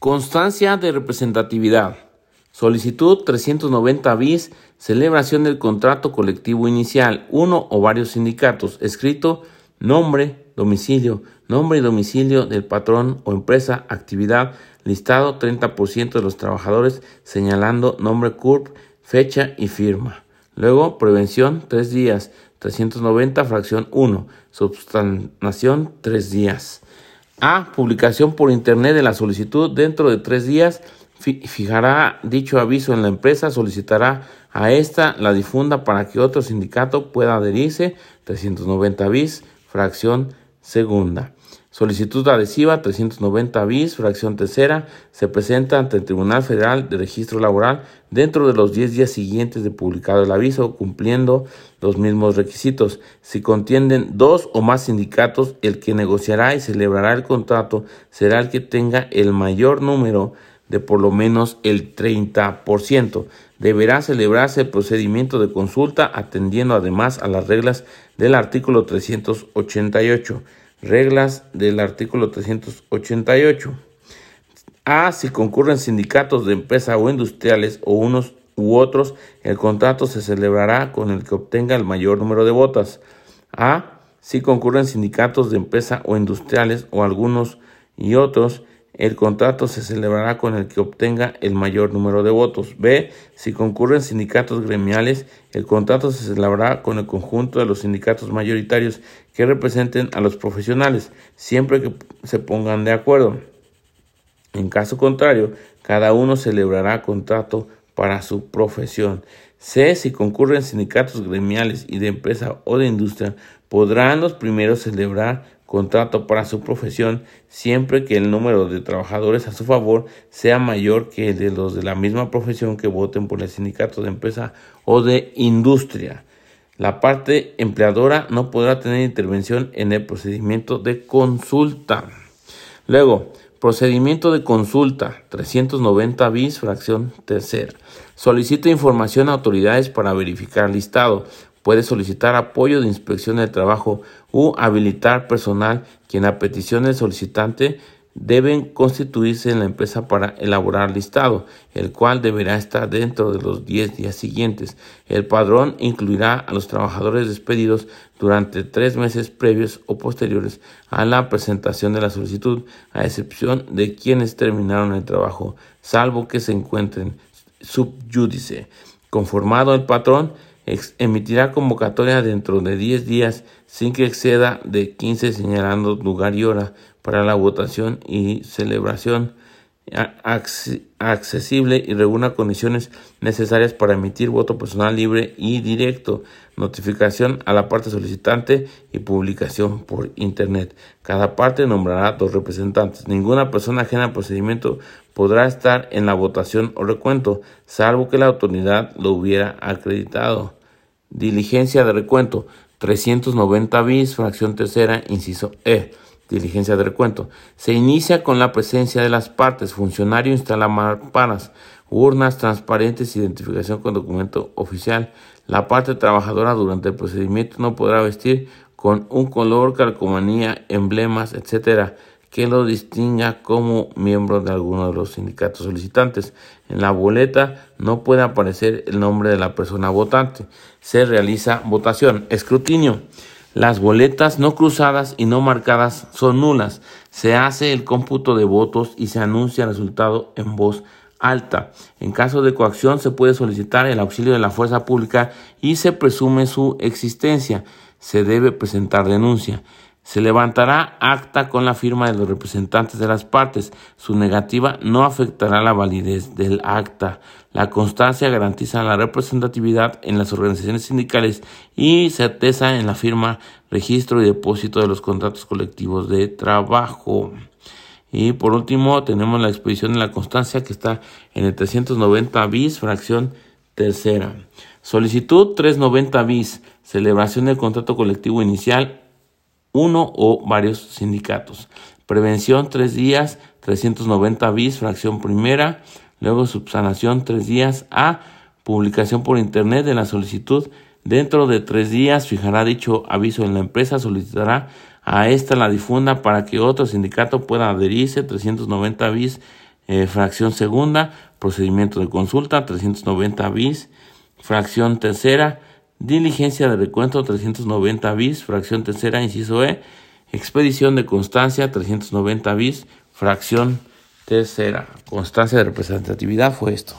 Constancia de representatividad. Solicitud 390 bis. Celebración del contrato colectivo inicial. Uno o varios sindicatos. Escrito nombre, domicilio, nombre y domicilio del patrón o empresa, actividad, listado 30% de los trabajadores, señalando nombre CURP, fecha y firma. Luego, prevención, 3 días. 390, fracción 1. Substanación, 3 días. A. Publicación por Internet de la solicitud dentro de 3 días. Fijará dicho aviso en la empresa, solicitará a esta la difunda para que otro sindicato pueda adherirse. 390 bis, fracción segunda. Solicitud adhesiva 390 bis, fracción tercera, se presenta ante el Tribunal Federal de Registro Laboral dentro de los 10 días siguientes de publicado el aviso, cumpliendo los mismos requisitos. Si contienden dos o más sindicatos, el que negociará y celebrará el contrato será el que tenga el mayor número de por lo menos el 30%. Deberá celebrarse el procedimiento de consulta atendiendo además a las reglas del artículo 388 reglas del artículo 388. A. Si concurren sindicatos de empresa o industriales o unos u otros, el contrato se celebrará con el que obtenga el mayor número de votos. A. Si concurren sindicatos de empresa o industriales o algunos y otros, el contrato se celebrará con el que obtenga el mayor número de votos. B. Si concurren sindicatos gremiales, el contrato se celebrará con el conjunto de los sindicatos mayoritarios que representen a los profesionales, siempre que se pongan de acuerdo. En caso contrario, cada uno celebrará contrato para su profesión. C. Si concurren sindicatos gremiales y de empresa o de industria, podrán los primeros celebrar contrato para su profesión siempre que el número de trabajadores a su favor sea mayor que el de los de la misma profesión que voten por el sindicato de empresa o de industria. La parte empleadora no podrá tener intervención en el procedimiento de consulta. Luego, procedimiento de consulta 390 bis, fracción tercera. Solicita información a autoridades para verificar listado puede solicitar apoyo de inspección del trabajo u habilitar personal quien a petición del solicitante deben constituirse en la empresa para elaborar listado, el cual deberá estar dentro de los 10 días siguientes. El padrón incluirá a los trabajadores despedidos durante tres meses previos o posteriores a la presentación de la solicitud, a excepción de quienes terminaron el trabajo, salvo que se encuentren subyúdice. Conformado el patrón, emitirá convocatoria dentro de 10 días sin que exceda de 15 señalando lugar y hora para la votación y celebración accesible y regula condiciones necesarias para emitir voto personal libre y directo, notificación a la parte solicitante y publicación por Internet. Cada parte nombrará dos representantes. Ninguna persona ajena al procedimiento podrá estar en la votación o recuento, salvo que la autoridad lo hubiera acreditado. Diligencia de recuento 390 bis, fracción tercera, inciso E. Diligencia de recuento. Se inicia con la presencia de las partes. Funcionario instala mamparas, urnas transparentes, identificación con documento oficial. La parte trabajadora durante el procedimiento no podrá vestir con un color, calcomanía, emblemas, etcétera que lo distinga como miembro de alguno de los sindicatos solicitantes. En la boleta no puede aparecer el nombre de la persona votante. Se realiza votación. Escrutinio. Las boletas no cruzadas y no marcadas son nulas. Se hace el cómputo de votos y se anuncia el resultado en voz alta. En caso de coacción se puede solicitar el auxilio de la fuerza pública y se presume su existencia. Se debe presentar denuncia. Se levantará acta con la firma de los representantes de las partes. Su negativa no afectará la validez del acta. La constancia garantiza la representatividad en las organizaciones sindicales y certeza en la firma, registro y depósito de los contratos colectivos de trabajo. Y por último tenemos la expedición de la constancia que está en el 390 bis, fracción tercera. Solicitud 390 bis, celebración del contrato colectivo inicial uno o varios sindicatos. Prevención tres días, 390 bis, fracción primera. Luego subsanación tres días a publicación por internet de la solicitud. Dentro de tres días fijará dicho aviso en la empresa, solicitará a esta la difunda para que otro sindicato pueda adherirse. 390 bis Eh, fracción segunda, procedimiento de consulta, 390 bis. Fracción tercera, diligencia de recuento, 390 bis. Fracción tercera, inciso E, expedición de constancia, 390 bis. Fracción tercera, constancia de representatividad fue esto.